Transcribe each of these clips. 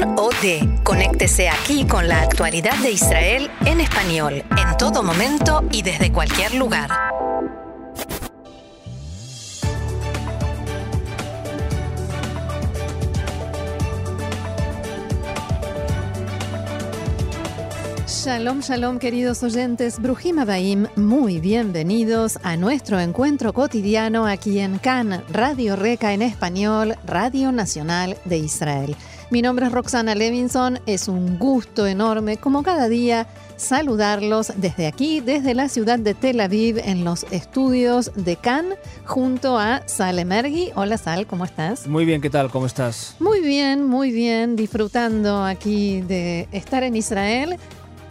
CAN OD. Conéctese aquí con la actualidad de Israel en español, en todo momento y desde cualquier lugar. Shalom, shalom, queridos oyentes. Brujima Baim, muy bienvenidos a nuestro encuentro cotidiano aquí en CAN, Radio Reca en español, Radio Nacional de Israel. Mi nombre es Roxana Levinson, es un gusto enorme, como cada día, saludarlos desde aquí, desde la ciudad de Tel Aviv, en los estudios de CAN, junto a Sal Emergi. Hola Sal, ¿cómo estás? Muy bien, ¿qué tal? ¿Cómo estás? Muy bien, muy bien, disfrutando aquí de estar en Israel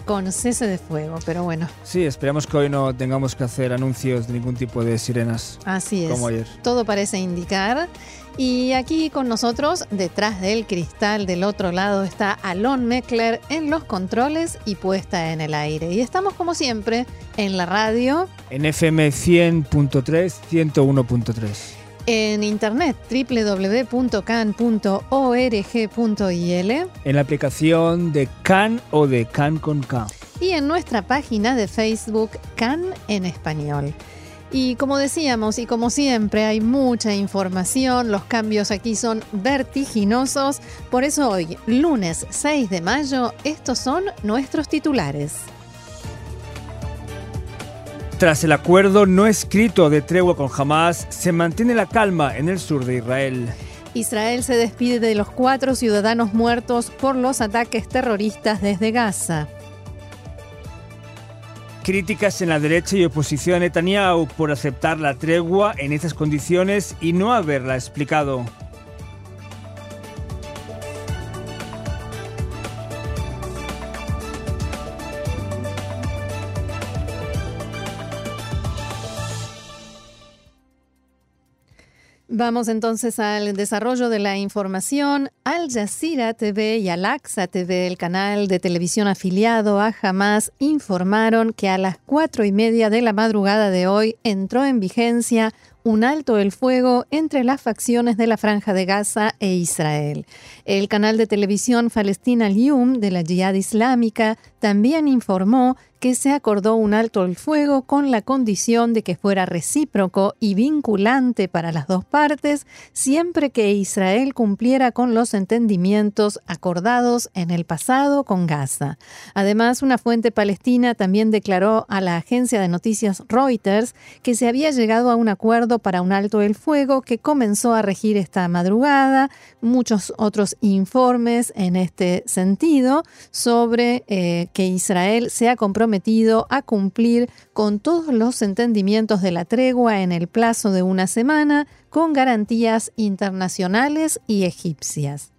con cese de fuego, pero bueno. Sí, esperamos que hoy no tengamos que hacer anuncios de ningún tipo de sirenas. Así es. Como ayer. Todo parece indicar. Y aquí con nosotros, detrás del cristal del otro lado, está Alon Meckler en los controles y puesta en el aire. Y estamos como siempre en la radio. En FM 100.3, 101.3 en internet www.can.org.il, en la aplicación de Can o de Can con K y en nuestra página de Facebook Can en español. Y como decíamos y como siempre hay mucha información, los cambios aquí son vertiginosos, por eso hoy, lunes 6 de mayo, estos son nuestros titulares. Tras el acuerdo no escrito de tregua con Hamas, se mantiene la calma en el sur de Israel. Israel se despide de los cuatro ciudadanos muertos por los ataques terroristas desde Gaza. Críticas en la derecha y oposición a Netanyahu por aceptar la tregua en estas condiciones y no haberla explicado. Vamos entonces al desarrollo de la información. Al Jazeera TV y Al Aqsa TV, el canal de televisión afiliado a Hamas, informaron que a las cuatro y media de la madrugada de hoy entró en vigencia un alto el fuego entre las facciones de la Franja de Gaza e Israel. El canal de televisión Palestina Lium de la Jihad Islámica también informó que se acordó un alto el fuego con la condición de que fuera recíproco y vinculante para las dos partes siempre que Israel cumpliera con los entendimientos acordados en el pasado con Gaza. Además, una fuente palestina también declaró a la agencia de noticias Reuters que se había llegado a un acuerdo para un alto el fuego que comenzó a regir esta madrugada. Muchos otros informes en este sentido sobre eh, que Israel se ha comprometido a cumplir con todos los entendimientos de la tregua en el plazo de una semana con garantías internacionales y egipcias.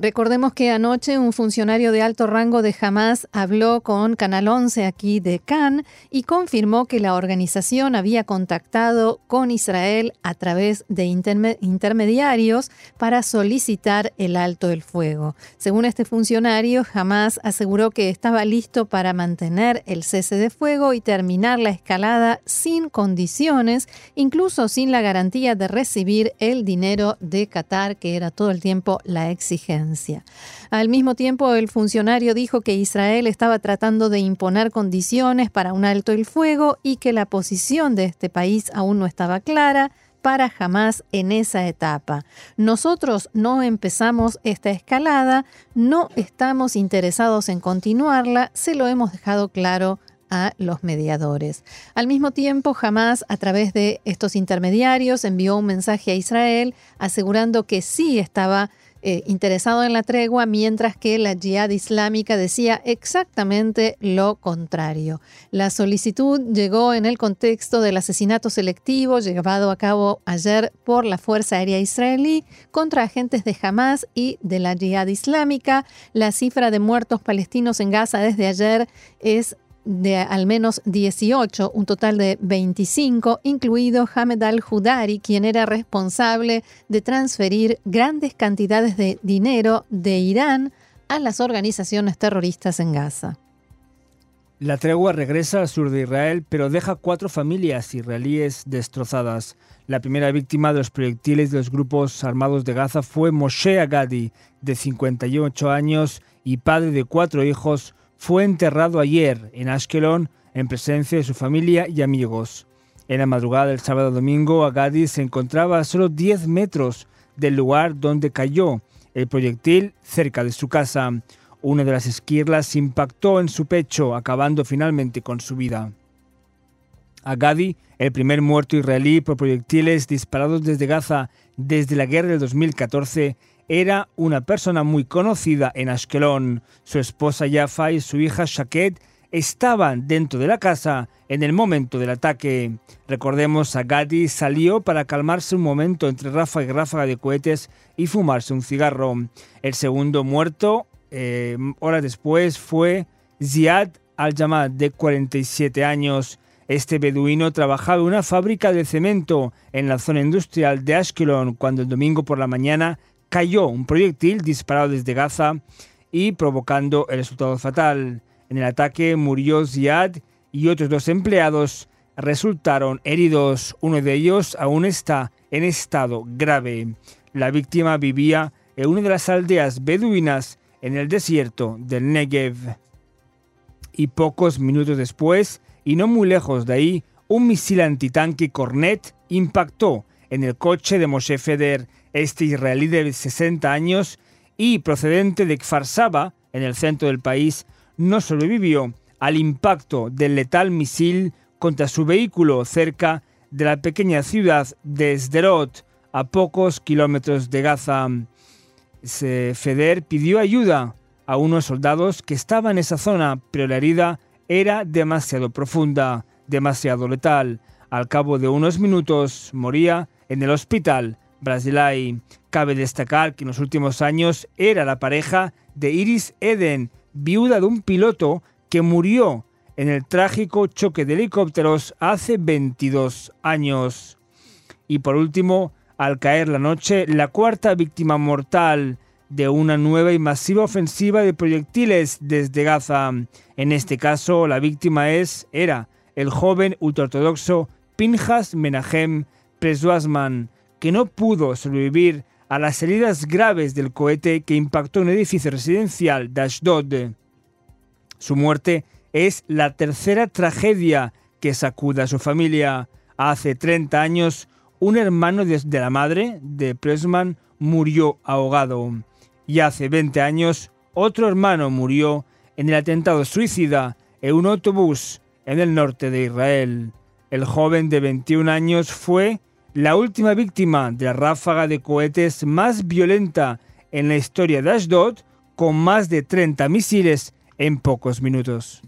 Recordemos que anoche un funcionario de alto rango de Hamas habló con Canal 11 aquí de Cannes y confirmó que la organización había contactado con Israel a través de intermediarios para solicitar el alto el fuego. Según este funcionario, Hamas aseguró que estaba listo para mantener el cese de fuego y terminar la escalada sin condiciones, incluso sin la garantía de recibir el dinero de Qatar, que era todo el tiempo la exigencia. Al mismo tiempo, el funcionario dijo que Israel estaba tratando de imponer condiciones para un alto el fuego y que la posición de este país aún no estaba clara para jamás en esa etapa. Nosotros no empezamos esta escalada, no estamos interesados en continuarla, se lo hemos dejado claro a los mediadores. Al mismo tiempo, Hamas, a través de estos intermediarios, envió un mensaje a Israel asegurando que sí estaba eh, interesado en la tregua, mientras que la Jihad Islámica decía exactamente lo contrario. La solicitud llegó en el contexto del asesinato selectivo llevado a cabo ayer por la Fuerza Aérea Israelí contra agentes de Hamas y de la Jihad Islámica. La cifra de muertos palestinos en Gaza desde ayer es de al menos 18, un total de 25, incluido Hamed al-Hudari, quien era responsable de transferir grandes cantidades de dinero de Irán a las organizaciones terroristas en Gaza. La tregua regresa al sur de Israel, pero deja cuatro familias israelíes destrozadas. La primera víctima de los proyectiles de los grupos armados de Gaza fue Moshe Agadi, de 58 años y padre de cuatro hijos. Fue enterrado ayer en Ashkelon en presencia de su familia y amigos. En la madrugada del sábado domingo, Agadi se encontraba a solo 10 metros del lugar donde cayó el proyectil cerca de su casa. Una de las esquirlas impactó en su pecho, acabando finalmente con su vida. Agadi, el primer muerto israelí por proyectiles disparados desde Gaza desde la guerra del 2014, era una persona muy conocida en Ashkelon. Su esposa Yafa y su hija Shaket estaban dentro de la casa en el momento del ataque. Recordemos, Agadi salió para calmarse un momento entre ráfaga y ráfaga de cohetes y fumarse un cigarro. El segundo muerto eh, horas después fue Ziad al-Jamad, de 47 años. Este beduino trabajaba en una fábrica de cemento en la zona industrial de Ashkelon cuando el domingo por la mañana cayó un proyectil disparado desde Gaza y provocando el resultado fatal. En el ataque murió Ziad y otros dos empleados resultaron heridos. Uno de ellos aún está en estado grave. La víctima vivía en una de las aldeas beduinas en el desierto del Negev. Y pocos minutos después, y no muy lejos de ahí, un misil antitanque Cornet impactó en el coche de Moshe Feder, este israelí de 60 años y procedente de Kfar Saba, en el centro del país, no sobrevivió al impacto del letal misil contra su vehículo cerca de la pequeña ciudad de Sderot, a pocos kilómetros de Gaza. Feder pidió ayuda a unos soldados que estaban en esa zona, pero la herida era demasiado profunda, demasiado letal. Al cabo de unos minutos moría en el hospital Brasilay. Cabe destacar que en los últimos años era la pareja de Iris Eden, viuda de un piloto que murió en el trágico choque de helicópteros hace 22 años. Y por último, al caer la noche, la cuarta víctima mortal de una nueva y masiva ofensiva de proyectiles desde Gaza. En este caso, la víctima es, era, el joven ultraortodoxo Pinjas Menahem Preswasman, que no pudo sobrevivir a las heridas graves del cohete que impactó un edificio residencial de Ashdod. Su muerte es la tercera tragedia que sacuda a su familia. Hace 30 años, un hermano de, la madre de Pressman murió ahogado. Y hace 20 años, otro hermano murió en el atentado suicida en un autobús en el norte de Israel. El joven de 21 años fue la última víctima de la ráfaga de cohetes más violenta en la historia de Ashdod, con más de 30 misiles en pocos minutos.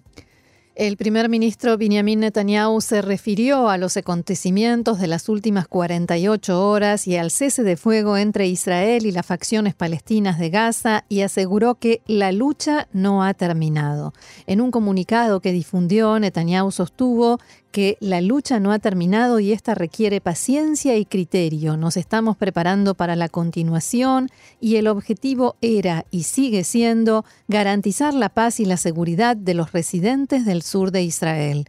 El primer ministro Benjamin Netanyahu se refirió a los acontecimientos de las últimas 48 horas y al cese de fuego entre Israel y las facciones palestinas de Gaza y aseguró que la lucha no ha terminado. En un comunicado que difundió, Netanyahu sostuvo que la lucha no ha terminado y esta requiere paciencia y criterio. Nos estamos preparando para la continuación y el objetivo era y sigue siendo garantizar la paz y la seguridad de los residentes del sur de Israel.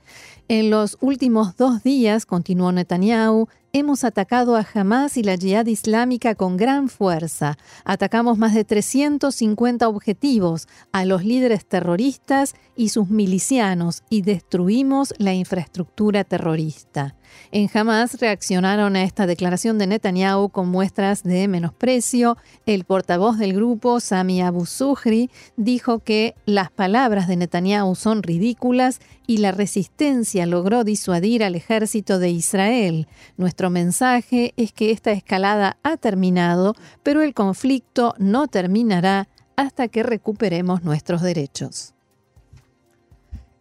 En los últimos dos días, continuó Netanyahu, hemos atacado a Hamas y la Jihad Islámica con gran fuerza. Atacamos más de 350 objetivos a los líderes terroristas y sus milicianos y destruimos la infraestructura terrorista. En Hamas reaccionaron a esta declaración de Netanyahu con muestras de menosprecio. El portavoz del grupo, Sami Abu Zuhri, dijo que las palabras de Netanyahu son ridículas y la resistencia logró disuadir al ejército de Israel. Nuestro mensaje es que esta escalada ha terminado, pero el conflicto no terminará hasta que recuperemos nuestros derechos.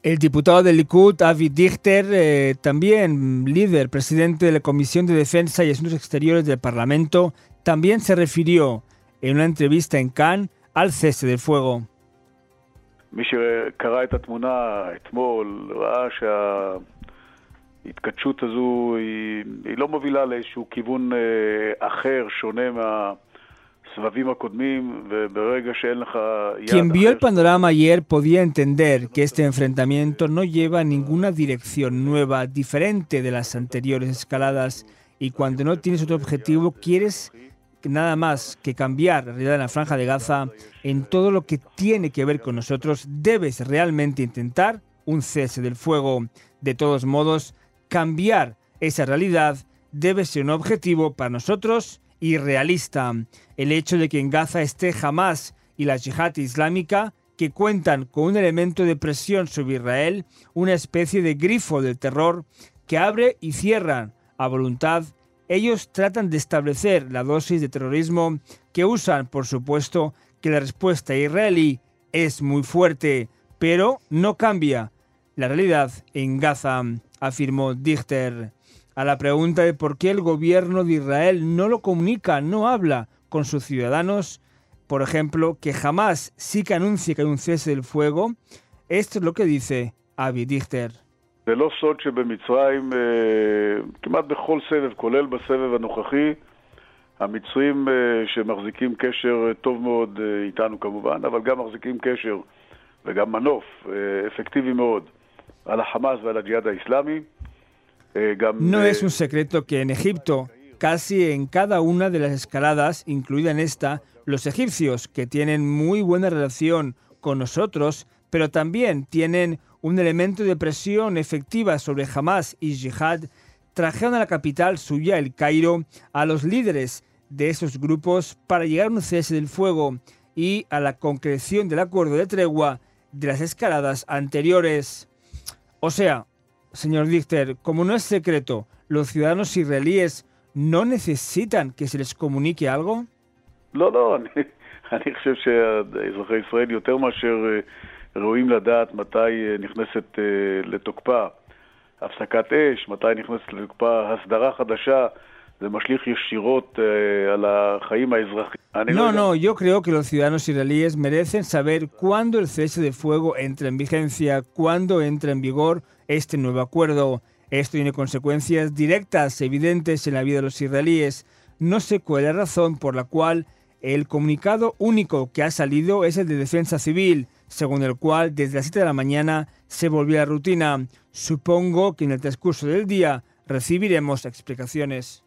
El diputado del Likud, Avi Dichter, eh, también líder, presidente de la Comisión de Defensa y Asuntos Exteriores del Parlamento, también se refirió en una entrevista en Cannes al cese del fuego. מי שקרא את התמונה אתמול ראה שההתכתשות הזו היא, היא לא מובילה לאיזשהו כיוון אחר, שונה מה... Quien vio el panorama ayer podía entender que este enfrentamiento no lleva ninguna dirección nueva, diferente de las anteriores escaladas, y cuando no tienes otro objetivo, quieres nada más que cambiar la realidad en la franja de Gaza, en todo lo que tiene que ver con nosotros, debes realmente intentar un cese del fuego. De todos modos, cambiar esa realidad debe ser un objetivo para nosotros irrealista. El hecho de que en Gaza esté Hamas y la yihad islámica, que cuentan con un elemento de presión sobre Israel, una especie de grifo del terror que abre y cierra a voluntad, ellos tratan de establecer la dosis de terrorismo que usan, por supuesto, que la respuesta israelí es muy fuerte, pero no cambia la realidad en Gaza, afirmó Dichter. A la pregunta de por qué el gobierno de Israel no lo comunica, no habla con sus ciudadanos, por ejemplo, que jamás sí que anuncie que hay un cese del fuego, esto es lo que dice Avi Dichter. המצרים שמחזיקים קשר טוב מאוד איתנו כמובן, אבל גם מחזיקים קשר וגם מנוף אפקטיבי מאוד על החמאס ועל הג'יהאד האיסלאמי. No es un secreto que en Egipto, casi en cada una de las escaladas, incluida en esta, los egipcios, que tienen muy buena relación con nosotros, pero también tienen un elemento de presión efectiva sobre Hamas y Jihad, trajeron a la capital suya, el Cairo, a los líderes de esos grupos para llegar a un cese del fuego y a la concreción del acuerdo de tregua de las escaladas anteriores. O sea, señor Dichter, como no es secreto, ¿los ciudadanos israelíes no necesitan que se les comunique algo? No, no, אני חושב שאזרחי ישראל יותר מאשר ראויים לדעת מתי נכנסת לתוקפה הפסקת אש, מתי נכנסת לתוקפה הסדרה חדשה No, no, yo creo que los ciudadanos israelíes merecen saber cuándo el cese de fuego entra en vigencia, cuándo entra en vigor este nuevo acuerdo. Esto tiene consecuencias directas, evidentes en la vida de los israelíes. No sé cuál es la razón por la cual el comunicado único que ha salido es el de defensa civil, según el cual desde las 7 de la mañana se volvió a la rutina. Supongo que en el transcurso del día recibiremos explicaciones.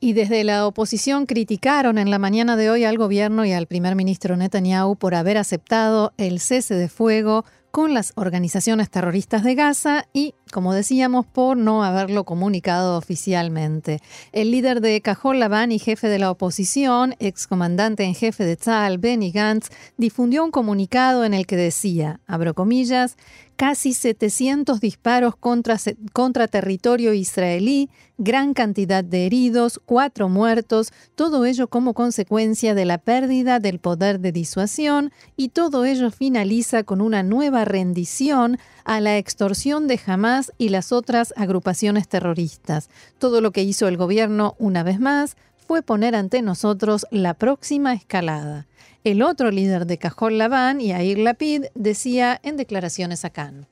Y desde la oposición criticaron en la mañana de hoy al gobierno y al primer ministro Netanyahu por haber aceptado el cese de fuego con las organizaciones terroristas de Gaza y, como decíamos, por no haberlo comunicado oficialmente. El líder de Cajol Labán y jefe de la oposición, excomandante en jefe de Tzal, Benny Gantz, difundió un comunicado en el que decía, abro comillas, casi 700 disparos contra, territorio israelí, gran cantidad de heridos, cuatro muertos, todo ello como consecuencia de la pérdida del poder de disuasión y todo ello finaliza con una nueva rendición a la extorsión de Hamas y las otras agrupaciones terroristas. Todo lo que hizo el gobierno una vez más fue poner ante nosotros la próxima escalada. El otro líder de Cajol Labán, Yair Lapid, decía en declaraciones a Cannes.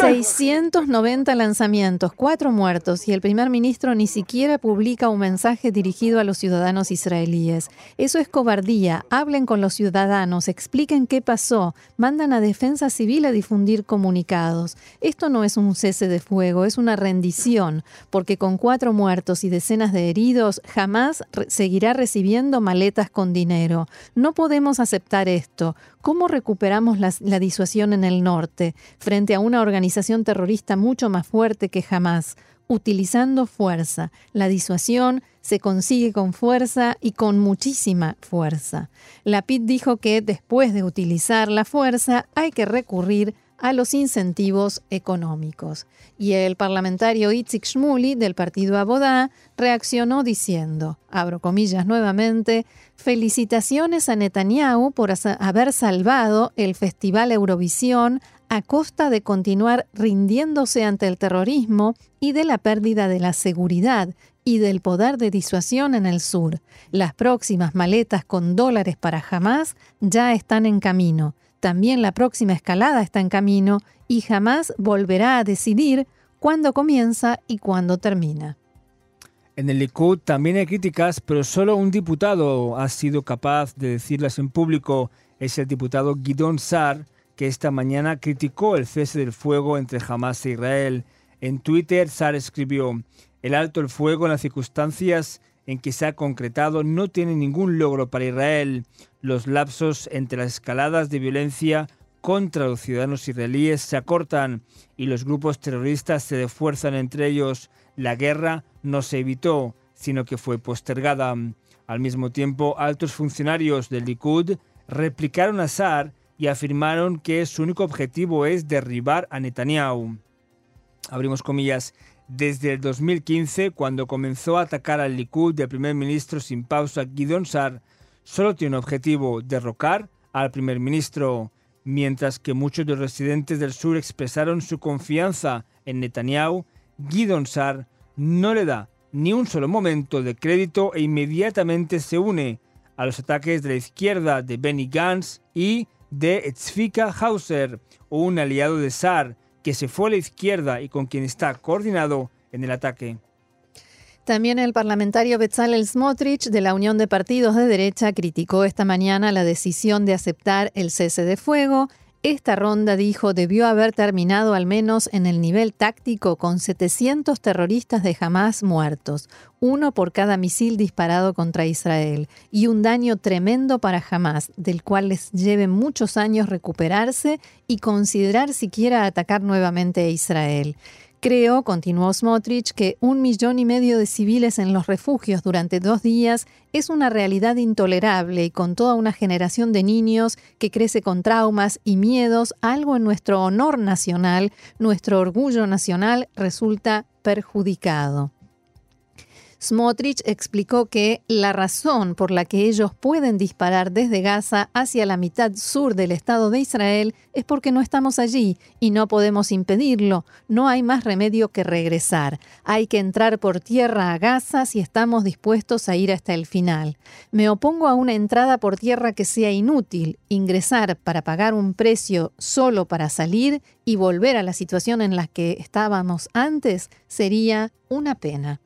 690 lanzamientos, cuatro muertos y el primer ministro ni siquiera publica un mensaje dirigido a los ciudadanos israelíes. Eso es cobardía. Hablen con los ciudadanos, expliquen qué pasó, mandan a Defensa Civil a difundir comunicados. Esto no es un cese de fuego, es una rendición, porque con cuatro muertos y decenas de heridos jamás seguirá recibiendo maletas con dinero no podemos aceptar esto. ¿Cómo recuperamos la, disuasión en el norte frente a una organización terrorista mucho más fuerte que jamás? Utilizando fuerza. La disuasión se consigue con fuerza y con muchísima fuerza. Lapid dijo que después de utilizar la fuerza hay que recurrir a los incentivos económicos. Y el parlamentario Itzik Shmuli del partido Abodá reaccionó diciendo, abro comillas nuevamente, felicitaciones a Netanyahu por haber salvado el Festival Eurovisión a costa de continuar rindiéndose ante el terrorismo y de la pérdida de la seguridad y del poder de disuasión en el sur. Las próximas maletas con dólares para Hamas ya están en camino. También la próxima escalada está en camino y jamás volverá a decidir cuándo comienza y cuándo termina. En el Likud también hay críticas, pero solo un diputado ha sido capaz de decirlas en público. Es el diputado Gidon Sar, que esta mañana criticó el cese del fuego entre Hamas e Israel. En Twitter, Sar escribió, el alto el fuego en las circunstancias en que se ha concretado no tiene ningún logro para Israel. Los lapsos entre las escaladas de violencia contra los ciudadanos israelíes se acortan y los grupos terroristas se defuerzan entre ellos. La guerra no se evitó, sino que fue postergada. Al mismo tiempo, altos funcionarios del Likud replicaron a Saar y afirmaron que su único objetivo es derribar a Netanyahu. Abrimos comillas. Desde el 2015, cuando comenzó a atacar al Likud del primer ministro sin pausa Gideon Saar, solo tiene un objetivo, derrocar al primer ministro. Mientras que muchos de los residentes del sur expresaron su confianza en Netanyahu, Gideon Sar no le da ni un solo momento de crédito e inmediatamente se une a los ataques de la izquierda de Benny Gantz y de Tzvika Hauser, un aliado de Sar que se fue a la izquierda y con quien está coordinado en el ataque. También el parlamentario Bezalel Smotrich de la Unión de Partidos de Derecha criticó esta mañana la decisión de aceptar el cese de fuego esta ronda, dijo, debió haber terminado al menos en el nivel táctico con 700 terroristas de Hamas muertos, uno por cada misil disparado contra Israel, y un daño tremendo para Hamas, del cual les lleve muchos años recuperarse y considerar siquiera atacar nuevamente a Israel. Creo, continuó Smotrich, que un millón y medio de civiles en los refugios durante dos días es una realidad intolerable y con toda una generación de niños que crece con traumas y miedos, algo en nuestro honor nacional, nuestro orgullo nacional resulta perjudicado. Smotrich explicó que la razón por la que ellos pueden disparar desde Gaza hacia la mitad sur del Estado de Israel es porque no estamos allí y no podemos impedirlo. No hay más remedio que regresar. Hay que entrar por tierra a Gaza si estamos dispuestos a ir hasta el final. Me opongo a una entrada por tierra que sea inútil. Ingresar para pagar un precio solo para salir y volver a la situación en la que estábamos antes sería una pena.